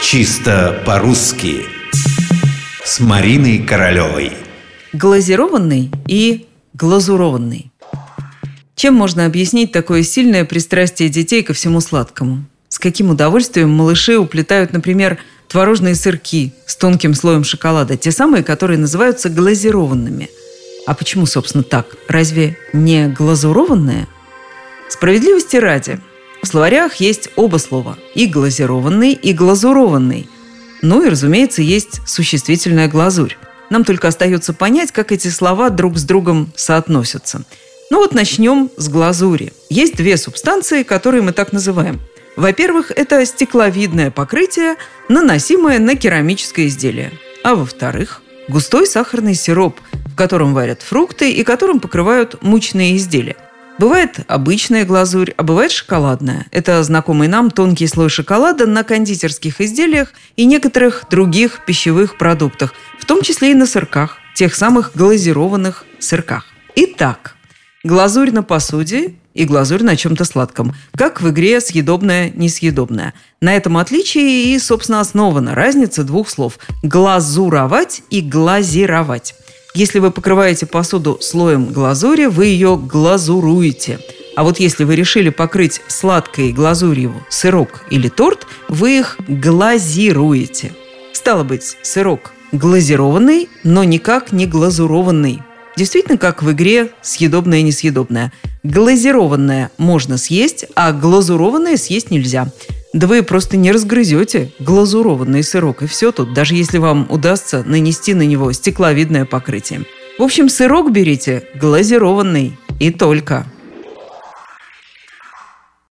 Чисто по-русски С Мариной Королевой Глазированный и глазурованный Чем можно объяснить такое сильное пристрастие детей ко всему сладкому? С каким удовольствием малыши уплетают, например, творожные сырки с тонким слоем шоколада, те самые, которые называются глазированными. А почему, собственно, так? Разве не глазурованные? Справедливости ради, в словарях есть оба слова – и глазированный, и глазурованный. Ну и, разумеется, есть существительная глазурь. Нам только остается понять, как эти слова друг с другом соотносятся. Ну вот начнем с глазури. Есть две субстанции, которые мы так называем. Во-первых, это стекловидное покрытие, наносимое на керамическое изделие. А во-вторых, густой сахарный сироп, в котором варят фрукты и которым покрывают мучные изделия. Бывает обычная глазурь, а бывает шоколадная. Это знакомый нам тонкий слой шоколада на кондитерских изделиях и некоторых других пищевых продуктах, в том числе и на сырках, тех самых глазированных сырках. Итак, глазурь на посуде и глазурь на чем-то сладком, как в игре съедобное, несъедобное. На этом отличии и, собственно, основана разница двух слов – глазуровать и глазировать. Если вы покрываете посуду слоем глазури, вы ее глазуруете. А вот если вы решили покрыть сладкой глазурью сырок или торт, вы их глазируете. Стало быть, сырок глазированный, но никак не глазурованный. Действительно, как в игре съедобное и несъедобное. Глазированное можно съесть, а глазурованное съесть нельзя. Да вы просто не разгрызете глазурованный сырок, и все тут, даже если вам удастся нанести на него стекловидное покрытие. В общем, сырок берите глазированный и только.